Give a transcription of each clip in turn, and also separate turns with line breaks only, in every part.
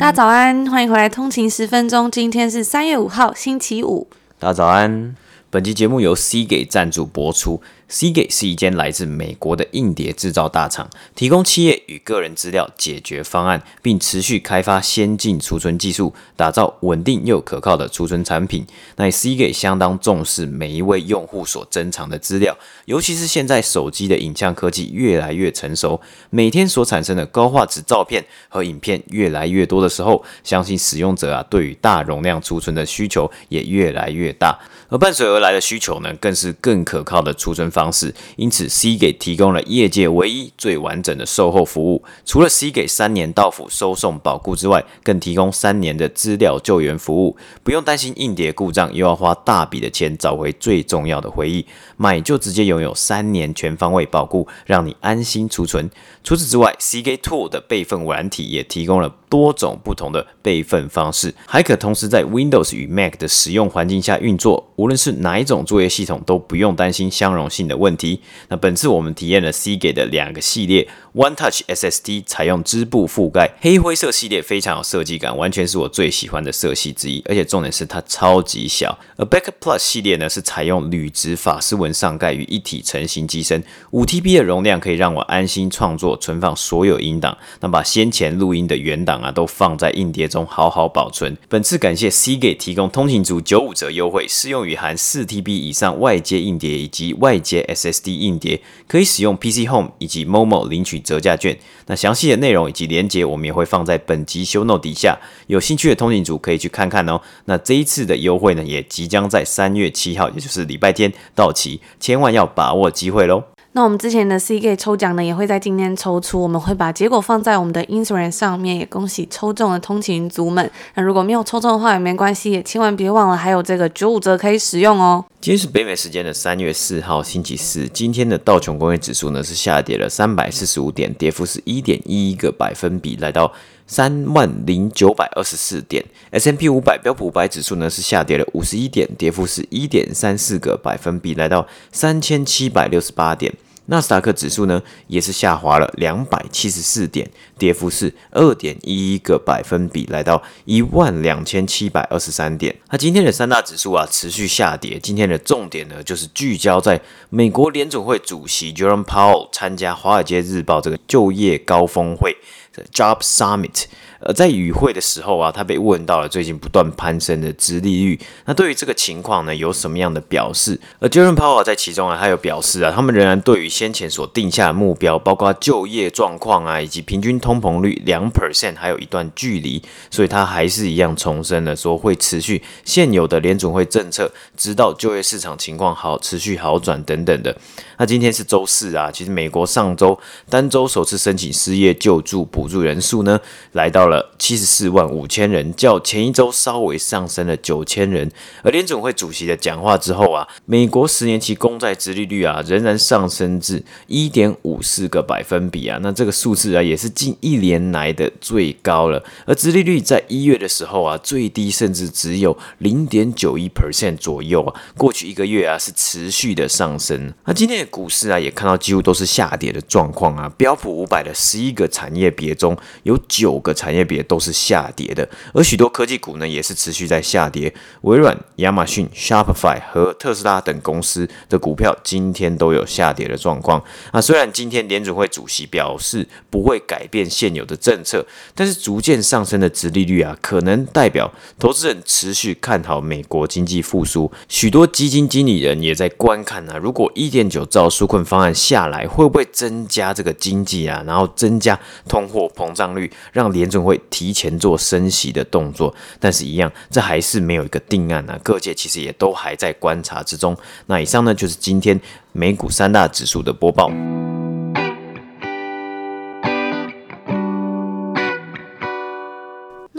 大家早安，欢迎回来通勤十分钟。今天是三月五号，星期五。
大家早安。本期节目由 C 给赞助播出。Seagate 是一间来自美国的硬碟制造大厂，提供企业与个人资料解决方案，并持续开发先进储存技术，打造稳定又可靠的储存产品。那 Seagate 相当重视每一位用户所珍藏的资料，尤其是现在手机的影像科技越来越成熟，每天所产生的高画质照片和影片越来越多的时候，相信使用者啊对于大容量储存的需求也越来越大。而伴随而来的需求呢，更是更可靠的储存方式。因此，Seagate 提供了业界唯一最完整的售后服务。除了 Seagate 三年到府收送保固之外，更提供三年的资料救援服务，不用担心硬碟故障，又要花大笔的钱找回最重要的回忆。买就直接拥有三年全方位保固，让你安心储存。除此之外，Cage Tool 的备份软体也提供了多种不同的备份方式，还可同时在 Windows 与 Mac 的使用环境下运作。无论是哪一种作业系统，都不用担心相容性的问题。那本次我们体验了 c gate 的两个系列，One Touch SSD 采用织布覆盖，黑灰色系列非常有设计感，完全是我最喜欢的色系之一。而且重点是它超级小。而 Backup Plus 系列呢，是采用铝质法丝纹上盖与一体成型机身，五 TB 的容量可以让我安心创作、存放所有音档。那把先前录音的原档啊，都放在硬碟中好好保存。本次感谢 Seagate 提供通勤族九五折优惠，适用于含四 TB 以上外接硬碟以及外接 SSD 硬碟，可以使用 PC Home 以及 Momo 领取折价券。那详细的内容以及连结，我们也会放在本集 Show Note 底下，有兴趣的通勤族可以去看看哦。那这一次的优惠呢，也即将在三月七号，也就是礼拜天到期，千万要把握机会喽。
那我们之前的 Seagate 抽奖呢，也会在今天抽出，我们会把结果放在我们的 Instagram 上面，也恭喜抽中的通勤族们。那如果没有抽中的话也没关系，也千万别忘了还有这个九五折可以使用哦。
今天是北美时间的三月四号星期四，今天的道琼工业指数呢是下跌了三百四十五点，跌幅是一点一一个百分比，来到三万零九百二十四点。，S M P 五百标普五百指数呢是下跌了五十一点，跌幅是一点三四个百分比，来到三千七百六十八点。纳斯达克指数呢，也是下滑了两百七十四点，跌幅是二点一一个百分比，来到一万两千七百二十三点。那今天的三大指数啊，持续下跌。今天的重点呢，就是聚焦在美国联准会主席 Jerome Powell 参加《华尔街日报》这个就业高峰会 The job Summit。呃，在与会的时候啊，他被问到了最近不断攀升的殖利率。那对于这个情况呢，有什么样的表示？而 Jerome Powell 在其中啊，他有表示啊，他们仍然对于先前所定下的目标，包括就业状况啊，以及平均通膨率两 percent 还有一段距离。所以他还是一样重申了说会持续现有的联准会政策，直到就业市场情况好持续好转等等的。那今天是周四啊，其实美国上周单周首次申请失业救助补助人数呢，来到了。七十四万五千人，较前一周稍微上升了九千人。而联准会主席的讲话之后啊，美国十年期公债殖利率啊仍然上升至一点五四个百分比啊，那这个数字啊也是近一年来的最高了。而殖利率在一月的时候啊，最低甚至只有零点九一 percent 左右啊，过去一个月啊是持续的上升。那今天的股市啊也看到几乎都是下跌的状况啊，标普五百的十一个产业别中有九个产业。别都是下跌的，而许多科技股呢也是持续在下跌。微软、亚马逊、Shopify 和特斯拉等公司的股票今天都有下跌的状况。啊，虽然今天联准会主席表示不会改变现有的政策，但是逐渐上升的殖利率啊，可能代表投资人持续看好美国经济复苏。许多基金经理人也在观看啊，如果一点九兆纾困方案下来，会不会增加这个经济啊，然后增加通货膨胀率，让联准会会提前做升息的动作，但是，一样，这还是没有一个定案啊。各界其实也都还在观察之中。那以上呢，就是今天美股三大指数的播报。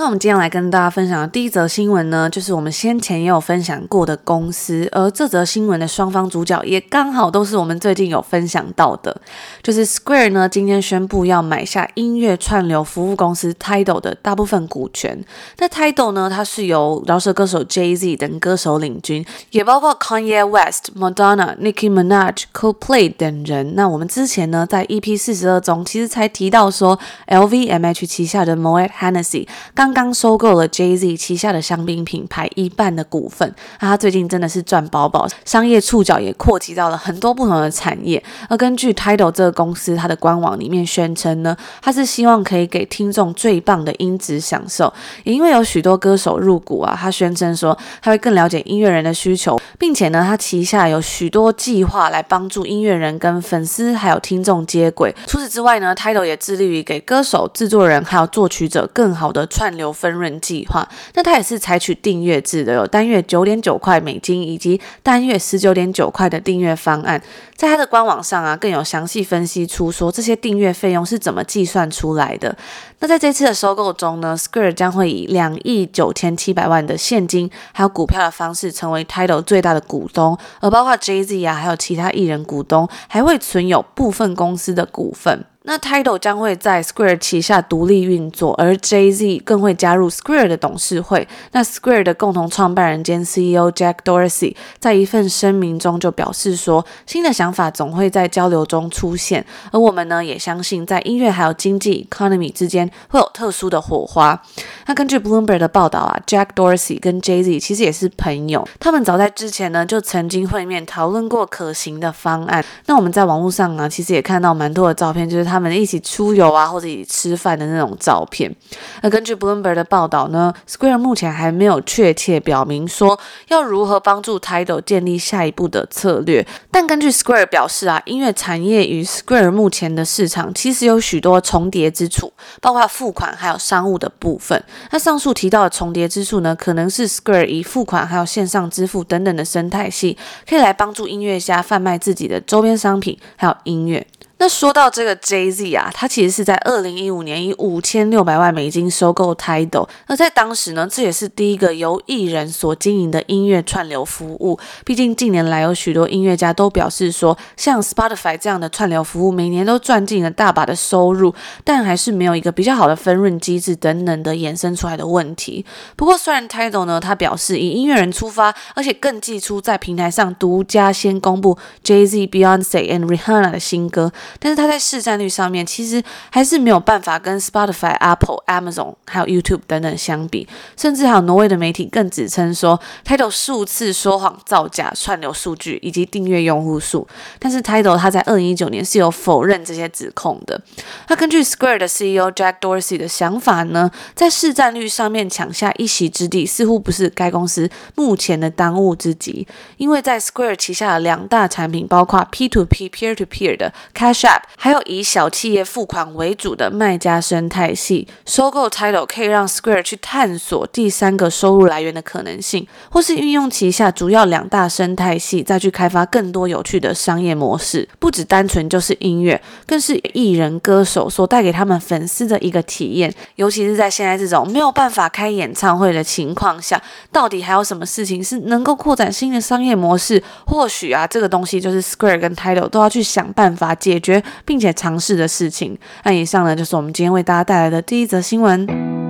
那我们今天来跟大家分享的第一则新闻呢，就是我们先前也有分享过的公司，而这则新闻的双方主角也刚好都是我们最近有分享到的，就是 Square 呢今天宣布要买下音乐串流服务公司 Tidal 的大部分股权。那 Tidal 呢，它是由饶舌歌手 Jay-Z 等歌手领军，也包括 Kanye West、Madonna、Nicki Minaj、Coldplay 等人。那我们之前呢在 EP 四十二中其实才提到说，LVMH 旗下的 Moet Hennessy 刚刚刚收购了 Jay-Z 旗下的香槟品牌一半的股份，那他最近真的是赚饱饱，商业触角也扩及到了很多不同的产业。而根据 Tidal 这个公司，它的官网里面宣称呢，它是希望可以给听众最棒的音质享受。也因为有许多歌手入股啊，他宣称说他会更了解音乐人的需求，并且呢，他旗下有许多计划来帮助音乐人跟粉丝还有听众接轨。除此之外呢，Tidal 也致力于给歌手、制作人还有作曲者更好的串流。有分润计划，那它也是采取订阅制的，有单月九点九块美金以及单月十九点九块的订阅方案。在它的官网上啊，更有详细分析出说这些订阅费用是怎么计算出来的。那在这次的收购中呢，Square 将会以两亿九千七百万的现金还有股票的方式成为 Tidal 最大的股东，而包括 Jay-Z 啊，还有其他艺人股东，还会存有部分公司的股份。那 Tidal 将会在 Square 旗下独立运作，而 Jay-Z 更会加入 Square 的董事会。那 Square 的共同创办人兼 CEO Jack Dorsey 在一份声明中就表示说，新的想法总会在交流中出现，而我们呢也相信，在音乐还有经济 economy 之间会有特殊的火花。那根据 Bloomberg 的报道啊，Jack Dorsey 跟 Jay-Z 其实也是朋友，他们早在之前呢就曾经会面讨论过可行的方案。那我们在网络上啊，其实也看到蛮多的照片，就是他他们一起出游啊，或者一起吃饭的那种照片。那根据 Bloomberg 的报道呢，Square 目前还没有确切表明说要如何帮助 Tidal 建立下一步的策略。但根据 Square 表示啊，音乐产业与 Square 目前的市场其实有许多重叠之处，包括付款还有商务的部分。那上述提到的重叠之处呢，可能是 Square 以付款还有线上支付等等的生态系，可以来帮助音乐家贩卖自己的周边商品还有音乐。那说到这个 Jay-Z 啊，他其实是在二零一五年以五千六百万美金收购 Tidal。那在当时呢，这也是第一个由艺人所经营的音乐串流服务。毕竟近年来有许多音乐家都表示说，像 Spotify 这样的串流服务每年都赚进了大把的收入，但还是没有一个比较好的分润机制等等的衍生出来的问题。不过虽然 Tidal 呢，他表示以音乐人出发，而且更寄出在平台上独家先公布 Jay-Z、Beyonce and Rihanna 的新歌。但是它在市占率上面其实还是没有办法跟 Spotify、Apple、Amazon 还有 YouTube 等等相比，甚至还有挪威的媒体更指称说，Tidal 数次说谎造假串流数据以及订阅用户数。但是 Tidal 它在二零一九年是有否认这些指控的。那根据 Square 的 CEO Jack Dorsey 的想法呢，在市占率上面抢下一席之地，似乎不是该公司目前的当务之急，因为在 Square 旗下的两大产品包括 P2P Peer-to-Peer 的 Cash App 还有以小企业付款为主的卖家生态系，收购 Title 可以让 Square 去探索第三个收入来源的可能性，或是运用旗下主要两大生态系，再去开发更多有趣的商业模式。不只单纯就是音乐，更是艺人歌手所带给他们粉丝的一个体验。尤其是在现在这种没有办法开演唱会的情况下，到底还有什么事情是能够扩展新的商业模式？或许啊，这个东西就是 Square 跟 Title 都要去想办法解决。并且尝试的事情。那以上呢，就是我们今天为大家带来的第一则新闻。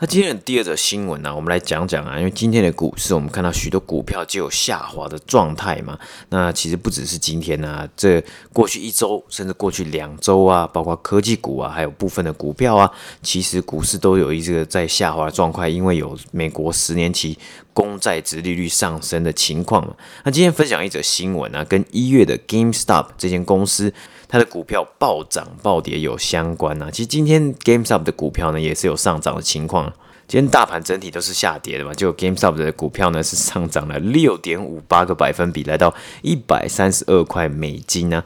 那今天的第二则新闻呢、我们来讲讲啊，因为今天的股市，我们看到许多股票就有下滑的状态嘛。那其实不只是今天啊，这过去一周，甚至过去两周啊，包括科技股啊，还有部分的股票啊，其实股市都有一个在下滑的状况，因为有美国十年期公债殖利率上升的情况嘛。那今天分享一则新闻啊，跟一月的 GameStop 这间公司。它的股票暴涨暴跌有相关啊，其实今天 GameStop 的股票呢也是有上涨的情况。今天大盘整体都是下跌的嘛，就 GameStop 的股票呢是上涨了六点五八个百分比，来到一百三十二块美金呢、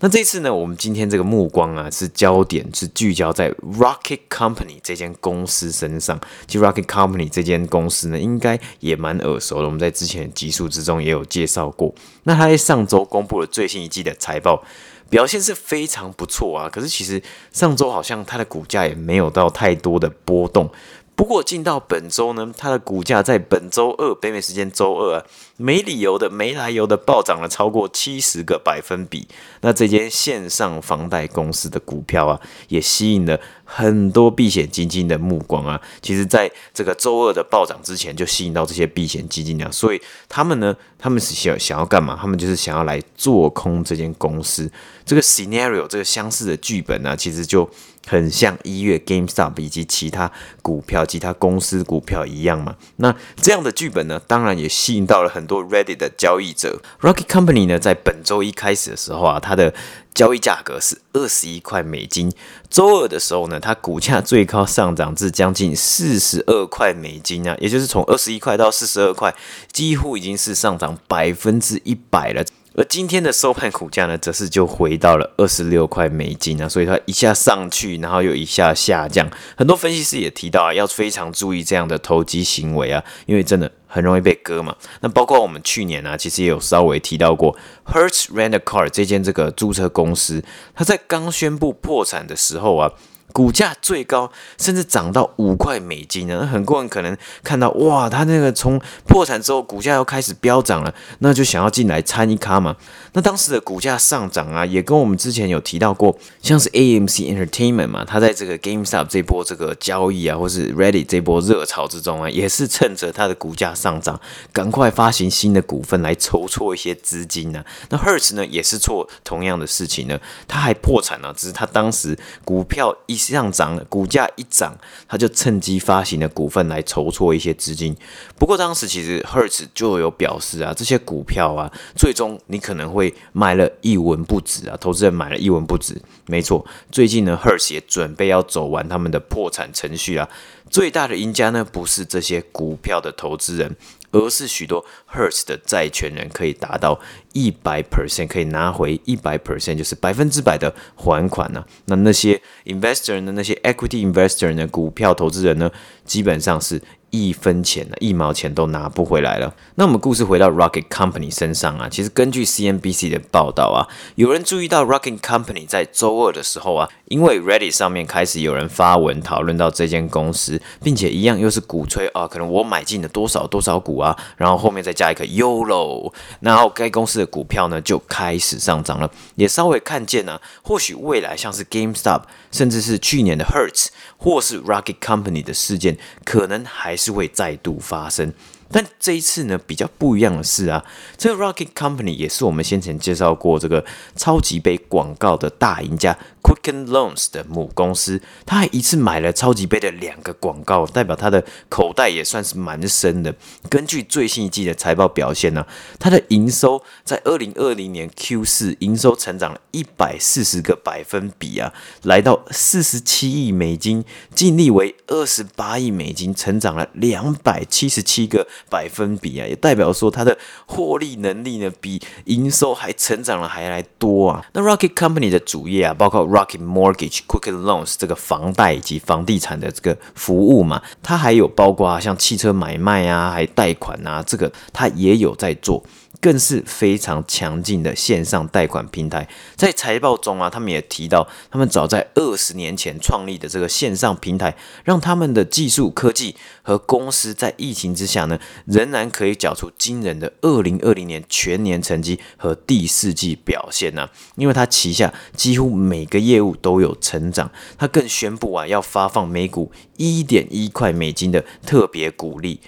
那这次呢，我们今天这个目光啊，是焦点是聚焦在 Rocket Company 这间公司身上。其实 Rocket Company 这间公司呢，应该也蛮耳熟的，我们在之前的集数之中也有介绍过。那他在上周公布了最新一季的财报，表现是非常不错啊。可是其实上周好像它的股价也没有到太多的波动。不过进到本周呢，它的股价在本周二北美时间周二啊，没理由的、没来由的暴涨了超过七十个百分比。那这间线上房贷公司的股票啊，也吸引了很多避险基金的目光啊。其实，在这个周二的暴涨之前，就吸引到这些避险基金了。所以他们呢，他们是想想要干嘛？他们就是想要来做空这间公司。这个 scenario，这个相似的剧本呢、啊，其实就。很像一月 GameStop 以及其他股票、其他公司股票一样嘛。那这样的剧本呢，当然也吸引到了很多 Reddit 的交易者。Rocket Company 呢，在本周一开始的时候啊，它的交易价格是二十一块美金。周二的时候呢，它股价最高上涨至将近四十二块美金啊，也就是从二十一块到四十二块，几乎已经是上涨百分之一百了。而今天的收盘股价呢，则是就回到了二十六块美金啊，所以它一下上去，然后又一下下降。很多分析师也提到啊，要非常注意这样的投机行为啊，因为真的很容易被割嘛。那包括我们去年啊，其实也有稍微提到过，Hertz Rent a Car 这间这个租车公司，它在刚宣布破产的时候啊。股价最高甚至涨到五块美金呢，那很多人可能看到哇，他那个从破产之后股价又开始飙涨了，那就想要进来参一咖嘛。那当时的股价上涨啊，也跟我们之前有提到过，像是 AMC Entertainment 嘛，它在这个 GameStop 这波这个交易啊，或是 Ready 这波热潮之中啊，也是趁着它的股价上涨，赶快发行新的股份来筹措一些资金呢、啊。那 Hertz 呢，也是做同样的事情呢，他还破产了，只是他当时股票一。上涨了，股价一涨，他就趁机发行了股份来筹措一些资金。不过当时其实 Hertz 就有表示啊，这些股票啊，最终你可能会卖了一文不值啊，投资人买了一文不值。没错，最近呢，Hertz 也准备要走完他们的破产程序啊。最大的赢家呢，不是这些股票的投资人。而是许多 Hertz 的债权人可以达到一百 percent，可以拿回一百 percent，就是百分之百的还款呢、那那些 investor 呢，那些 equity investor 呢，股票投资人呢，基本上是。一分钱呢，一毛钱都拿不回来了。那我们故事回到 Rocket Company 身上啊，其实根据 CNBC 的报道啊，有人注意到 Rocket Company 在周二的时候啊，因为 Reddit 上面开始有人发文讨论到这间公司，并且一样又是鼓吹啊，可能我买进了多少多少股啊，然后后面再加一个 YOLO，然后该公司的股票呢就开始上涨了，也稍微看见呢、啊，或许未来像是 GameStop，甚至是去年的 Hertz。或是 Rocket Company 的事件，可能还是是会再度发生。但这一次呢，比较不一样的是啊，这个 Rocket Company 也是我们先前介绍过这个超级杯广告的大赢家 Quicken Loans 的母公司，他还一次买了超级杯的两个广告，代表他的口袋也算是蛮深的。根据最新一季的财报表现呢、它的营收在二零二零年 Q 四营收成长了一百四十个百分比啊，来到四十七亿美金，净利为二十八亿美金，成长了两百七十七个百分比啊，也代表说它的获利能力呢，比营收还成长了还来多啊。那 Rocket Company 的主业啊，包括 Rocket Mortgage、Quicken Loans 这个房贷以及房地产的这个服务嘛，它还有包括像汽车买卖啊，还贷款啊，这个它也有在做。更是非常强劲的线上贷款平台。在财报中啊，他们也提到，他们早在二十年前创立的这个线上平台，让他们的技术、科技和公司在疫情之下呢，仍然可以缴出惊人的二零二零年全年成绩和第四季表现呢、因为他旗下几乎每个业务都有成长。他更宣布啊，要发放每股一点一块美金的特别股利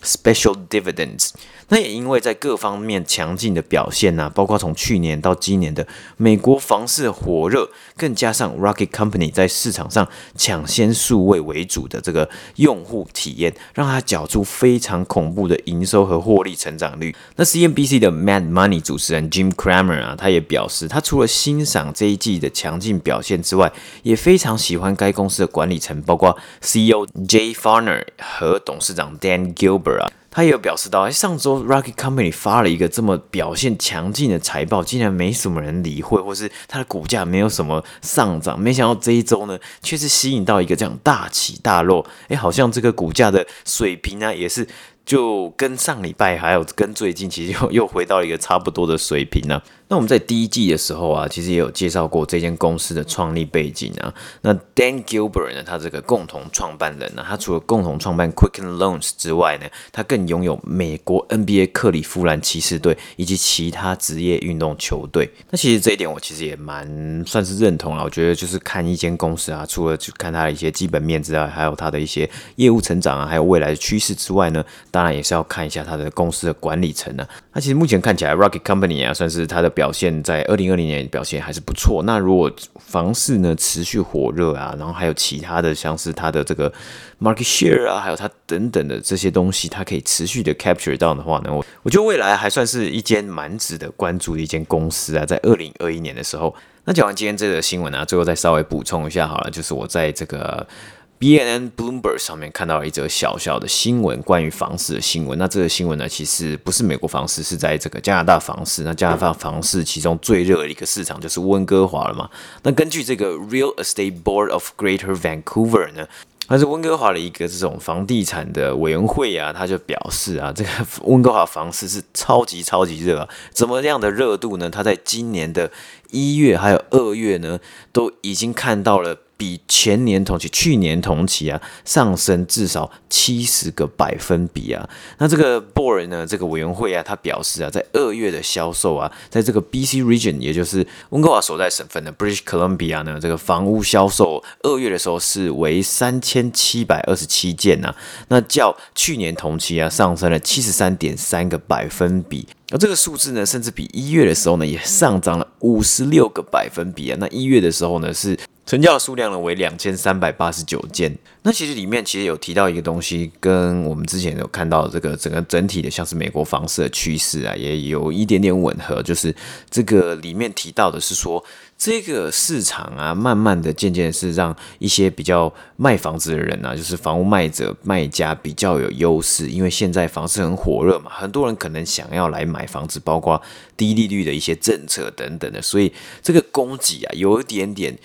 （Special Dividends）。那也因为在各方面强劲的表现呐、包括从去年到今年的美国房市火热，更加上 Rocket Company 在市场上抢先数位为主的这个用户体验，让它缴出非常恐怖的营收和获利成长率。那 CNBC 的 Mad Money 主持人 Jim Cramer 啊，他也表示，他除了欣赏这一季的强劲表现之外，也非常喜欢该公司的管理层，包括 CEO Jay Farner 和董事长 Dan。Gilbert 啊，他也有表示到，哎，上周 Rocky Company 发了一个这么表现强劲的财报，竟然没什么人理会，或是它的股价没有什么上涨，没想到这一周呢，却是吸引到一个这样大起大落，哎，好像这个股价的水平呢，也是。就跟上礼拜还有跟最近，其实又又回到一个差不多的水平呢、那我们在第一季的时候啊，其实也有介绍过这间公司的创立背景啊。那 Dan Gilbert 呢，他这个共同创办人呢、他除了共同创办 Quicken Loans 之外呢，他更拥有美国 NBA 克里夫兰骑士队以及其他职业运动球队。那其实这一点我其实也蛮算是认同了。我觉得就是看一间公司啊，除了去看它的一些基本面之外，还有它的一些业务成长啊，还有未来的趋势之外呢，当然也是要看一下它的公司的管理层、啊。那其实目前看起来，Rocket Company 啊，算是它的。表现在二零二零年表现还是不错。那如果房市呢持续火热啊，然后还有其他的像是它的这个 market share 啊，还有它等等的这些东西，它可以持续的 capture 到的话呢，我我觉得未来还算是一间蛮值得关注的一间公司啊。在二零二一年的时候，那讲完今天这个新闻、啊，最后再稍微补充一下好了，就是我在这个。BNN Bloomberg 上面看到了一则小小的新闻，关于房市的新闻。那这个新闻呢，其实不是美国房市，是在这个加拿大房市。那加拿大房市其中最热的一个市场就是温哥华了嘛。那根据这个 Real Estate Board of Greater Vancouver 呢，它是温哥华的一个这种房地产的委员会啊，他就表示啊，这个温哥华房市是超级超级热啊。怎么样的热度呢？他在今年的一月还有二月呢，都已经看到了。比前年同期、去年同期啊上升至少七十个百分比啊。那这个 board 呢，这个委员会啊，他表示啊，在二月的销售啊，在这个 BC region，也就是温哥华所在省份的 British Columbia 呢，这个房屋销售二月的时候是为三千七百二十七件呐。那较去年同期啊上升了七十三点三个百分比。而这个数字呢，甚至比一月的时候呢也上涨了五十六个百分比啊。那一月的时候呢是。成交的数量呢为两千三百八十九件。那其实里面其实有提到一个东西，跟我们之前有看到这个整个整体的像是美国房市的趋势啊，也有一点点吻合。就是这个里面提到的是说，这个市场啊，慢慢的、渐渐是让一些比较卖房子的人啊，就是房屋卖者、卖家比较有优势，因为现在房市很火热嘛，很多人可能想要来买房子，包括低利率的一些政策等等的，所以这个供给啊，有一点点。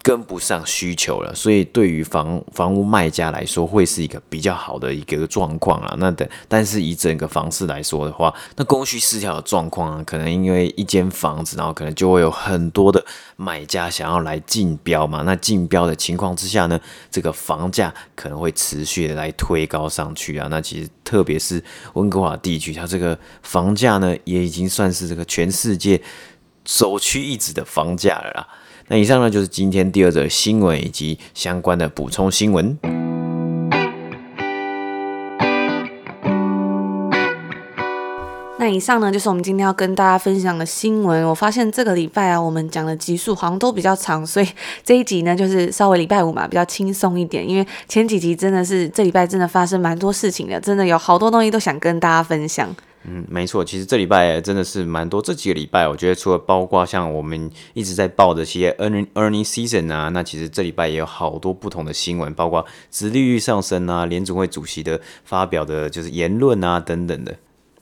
跟不上需求了，所以对于房房屋卖家来说，会是一个比较好的一个状况啊。那等，但是以整个房市来说的话，那供需失调的状况啊，可能因为一间房子，然后可能就会有很多的买家想要来竞标嘛。那竞标的情况之下呢，这个房价可能会持续的来推高上去啊。那其实特别是温哥华地区，它这个房价呢，也已经算是这个全世界首屈一指的房价了啦。那以上呢，就是今天第二则新闻以及相关的补充新闻。
那以上呢，就是我们今天要跟大家分享的新闻。我发现这个礼拜啊，我们讲的集数好像都比较长，所以 这一集呢，就是稍微礼拜五嘛，比较轻松一点。因为前几集真的是这礼拜真的发生蛮多事情的，真的有好多东西都想跟大家分享。
嗯，没错，其实这礼拜真的是蛮多。这几个礼拜，我觉得除了包括像我们一直在报的些 earning earning season 啊，那其实这礼拜也有好多不同的新闻，包括殖利率上升啊，联准会主席的发表的就是言论啊等等的。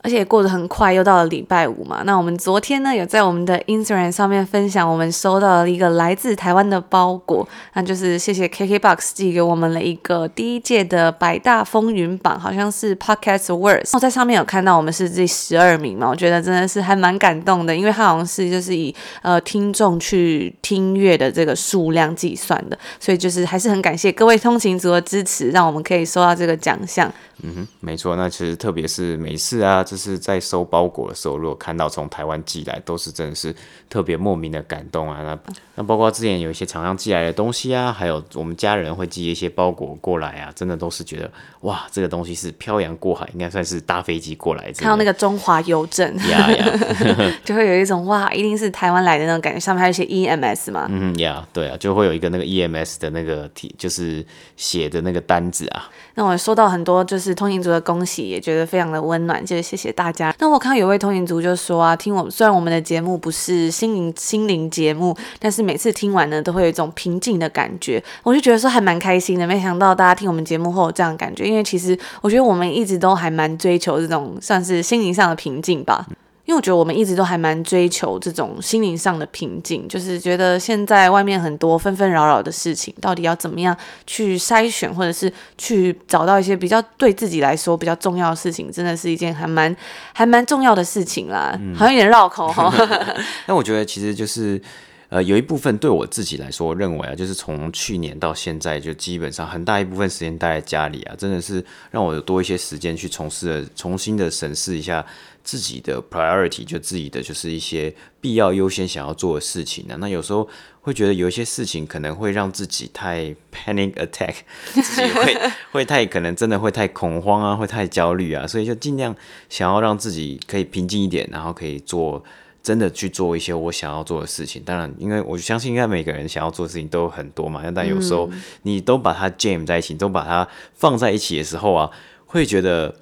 而且过得很快，又到了礼拜五嘛。那我们昨天呢，有在我们的 Instagram 上面分享，我们收到了一个来自台湾的包裹，那就是谢谢 KKBOX 寄给我们了一个第一届的百大风云榜，好像是 Podcast Awards。我在上面有看到我们是第十二名嘛，我觉得真的是还蛮感动的，因为它好像是就是以呃听众去听乐的这个数量计算的，所以就是还是很感谢各位通勤族的支持，让我们可以收到这个奖项。
嗯哼，没错，那其实特别是每次啊，是在收包裹的时候，如果看到从台湾寄来，都是真的是特别莫名的感动啊。那那包括之前有一些厂商寄来的东西啊，还有我们家人会寄一些包裹过来啊，真的都是觉得哇，这个东西是漂洋过海，应该算是搭飞机过来。
看到那个中华邮政，呀呀 就会有一种哇，一定是台湾来的那种感觉。上面还有一些 EMS 嘛，
嗯呀，对啊，就会有一个那个 EMS 的那个题，就是写的那个单子啊。
那我收到很多就是通勤族的恭喜，也觉得非常的温暖，就是谢谢大家。那我看到有位通勤族就说啊，听我虽然我们的节目不是心灵心灵节目，但是每次听完呢，都会有一种平静的感觉。我就觉得说还蛮开心的，没想到大家听我们节目会有这样的感觉，因为其实我觉得我们一直都还蛮追求这种算是心灵上的平静吧。因为我觉得我们一直都还蛮追求这种心灵上的平静，就是觉得现在外面很多纷纷扰扰的事情，到底要怎么样去筛选，或者是去找到一些比较对自己来说比较重要的事情，真的是一件还蛮还蛮重要的事情啦。嗯、好像有点绕口哈。
那我觉得其实就是。呃，有一部分对我自己来说，我认为啊，就是从去年到现在，就基本上很大一部分时间待在家里啊，真的是让我有多一些时间去从事了，重新的审视一下自己的 priority，就自己的就是一些必要优先想要做的事情啊。那有时候会觉得有一些事情可能会让自己太 panic attack，自己会 会太可能真的会太恐慌啊，会太焦虑啊，所以就尽量想要让自己可以平静一点，然后可以做。真的去做一些我想要做的事情，当然，因为我相信应该每个人想要做的事情都很多嘛，但有时候你都把它 jam 在一起，都把它放在一起的时候啊，会觉得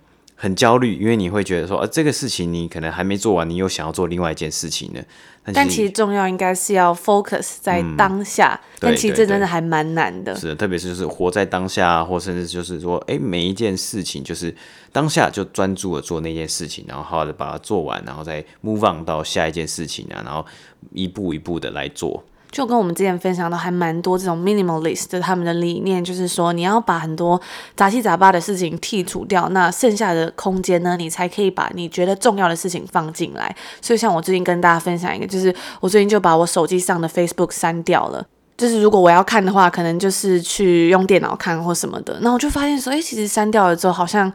很焦虑，因为你会觉得说，啊，这个事情你可能还没做完，你又想要做另外一件事情呢。
但其实重要应该是要 focus 在当下，嗯、但其实这真的还蛮难的。
是的，特别是就是活在当下，或甚至就是说，哎，每一件事情就是当下就专注的做那件事情，然后好好的把它做完，然后再 move on 到下一件事情啊，然后一步一步的来做。
就跟我们之前分享的还蛮多这种 minimalist 的他们的理念，就是说你要把很多杂七杂八的事情剔除掉，那剩下的空间呢，你才可以把你觉得重要的事情放进来。所以像我最近跟大家分享一个，就是我最近就把我手机上的 Facebook 删掉了。就是如果我要看的话，可能就是去用电脑看或什么的。那我就发现说，诶，其实删掉了之后好像。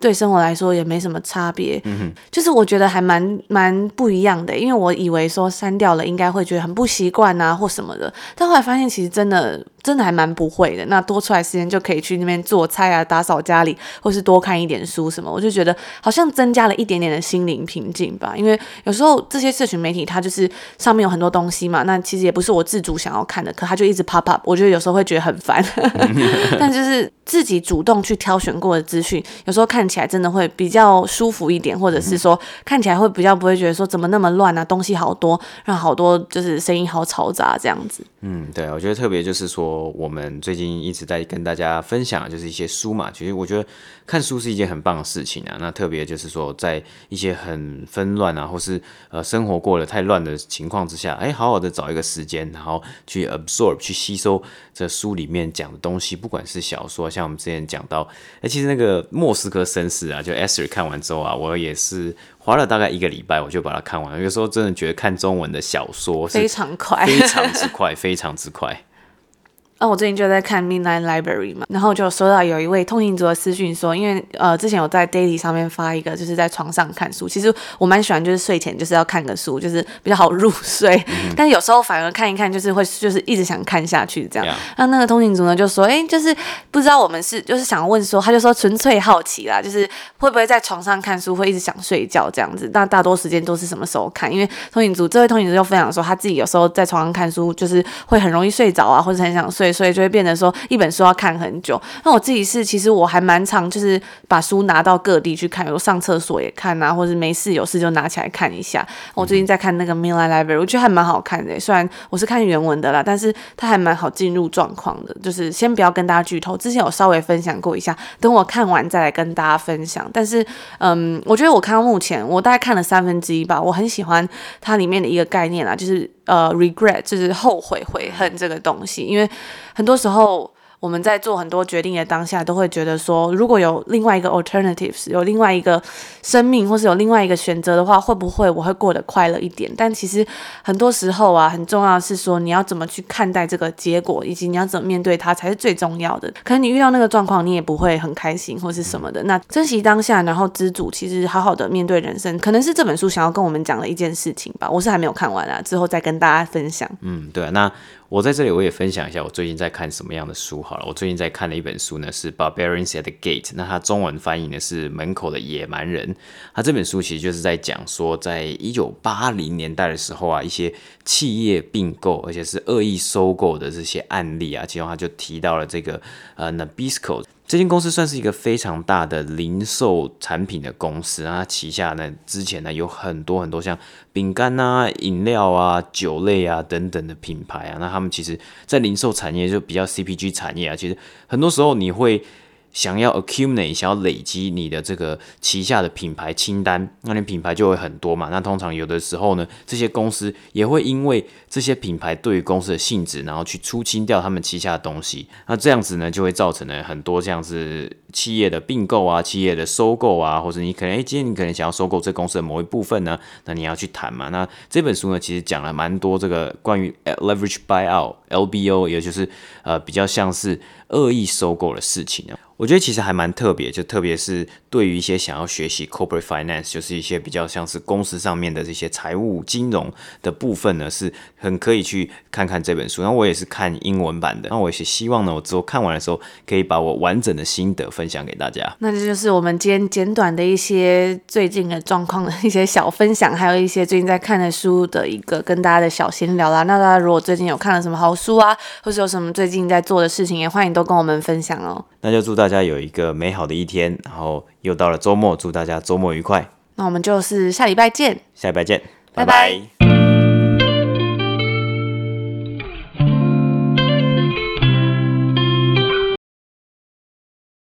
对生活来说也没什么差别，就是我觉得还蛮蛮不一样的，因为我以为说删掉了应该会觉得很不习惯啊或什么的，但后来发现其实真的。真的还蛮不会的，那多出来时间就可以去那边做菜啊，打扫家里，或是多看一点书什么，我就觉得好像增加了一点点的心灵平静吧。因为有时候这些社群媒体它就是上面有很多东西嘛，那其实也不是我自主想要看的，可它就一直 pop up，我觉得有时候会觉得很烦。但就是自己主动去挑选过的资讯，有时候看起来真的会比较舒服一点，或者是说看起来会比较不会觉得说怎么那么乱啊，东西好多，让好多就是声音好嘈杂这样子。
嗯，对，我觉得特别就是说。我们最近一直在跟大家分享，就是一些书嘛。其实我觉得看书是一件很棒的事情啊。那特别就是说，在一些很纷乱啊，或是呃生活过得太乱的情况之下，哎，好好的找一个时间，然后去 absorb 去吸收这书里面讲的东西。不管是小说，像我们之前讲到，哎，其实那个莫斯科绅士啊，就 Esther 看完之后啊，我也是花了大概一个礼拜，我就把它看完了。有时候真的觉得看中文的小说
非常快，
非常之快，非常之快。
那、哦、我最近就在看 Midnight Library 嘛，然后就收到有一位通勤族的私讯说，因为呃之前有在 Daily 上面发一个，就是在床上看书。其实我蛮喜欢，就是睡前就是要看个书，就是比较好入睡。嗯、但是有时候反而看一看，就是会就是一直想看下去这样。那.那个通勤族呢就说，哎、欸，就是不知道我们是就是想问说，他就说纯粹好奇啦，就是会不会在床上看书会一直想睡觉这样子？那大多时间都是什么时候看？因为通勤族这位通勤族就分享说，他自己有时候在床上看书，就是会很容易睡着啊，或者很想睡。所以就会变成说一本书要看很久。那我自己是，其实我还蛮常就是把书拿到各地去看，有上厕所也看啊，或者没事有事就拿起来看一下。我最近在看那个《Midnight Library》，我觉得还蛮好看的。虽然我是看原文的啦，但是它还蛮好进入状况的。就是先不要跟大家剧透，之前有稍微分享过一下，等我看完再来跟大家分享。但是，嗯，我觉得我看到目前，我大概看了三分之一吧。我很喜欢它里面的一个概念啊，就是。呃，regret 就是后悔、悔恨这个东西，因为很多时候。我们在做很多决定的当下，都会觉得说，如果有另外一个 alternatives，有另外一个生命，或是有另外一个选择的话，会不会我会过得快乐一点？但其实很多时候啊，很重要的是说，你要怎么去看待这个结果，以及你要怎么面对它，才是最重要的。可能你遇到那个状况，你也不会很开心，或是什么的。那珍惜当下，然后知足，其实好好的面对人生，可能是这本书想要跟我们讲的一件事情吧。我是还没有看完啊，之后再跟大家分享。
嗯，对，那。我在这里我也分享一下我最近在看什么样的书好了。我最近在看的一本书呢是《Barbarians at the Gate》，那它中文翻译呢是《门口的野蛮人》。它这本书其实就是在讲说，在一九八零年代的时候啊，一些企业并购而且是恶意收购的这些案例啊，其中他就提到了这个呃 Nabisco。这间公司算是一个非常大的零售产品的公司啊，旗下呢之前呢有很多很多像饼干啊、饮料啊、酒类啊等等的品牌啊，那他们其实在零售产业就比较 CPG 产业啊，其实很多时候你会。想要 accumulate，想要累积你的这个旗下的品牌清单，那你品牌就会很多嘛。那通常有的时候呢，这些公司也会因为这些品牌对于公司的性质，然后去出清掉他们旗下的东西。那这样子呢，就会造成了很多这样子企业的并购啊、企业的收购啊，或者你可能诶，今天你可能想要收购这公司的某一部分呢，那你要去谈嘛。那这本书呢，其实讲了蛮多这个关于 leverage buyout LBO，也就是呃比较像是恶意收购的事情啊。我觉得其实还蛮特别，就特别是对于一些想要学习 corporate finance，就是一些比较像是公司上面的这些财务金融的部分呢，是很可以去看看这本书。然后我也是看英文版的，那我也是希望呢，我之后看完的时候可以把我完整的心得分享给大家。
那这就是我们今天简短的一些最近的状况的一些小分享，还有一些最近在看的书的一个跟大家的小闲聊啦。那大家如果最近有看了什么好书啊，或是有什么最近在做的事情，也欢迎都跟我们分享哦。
那就祝大家有一个美好的一天，然后又到了周末，祝大家周末愉快。
那我们就是下礼拜见，
下礼拜见，拜拜。
拜拜。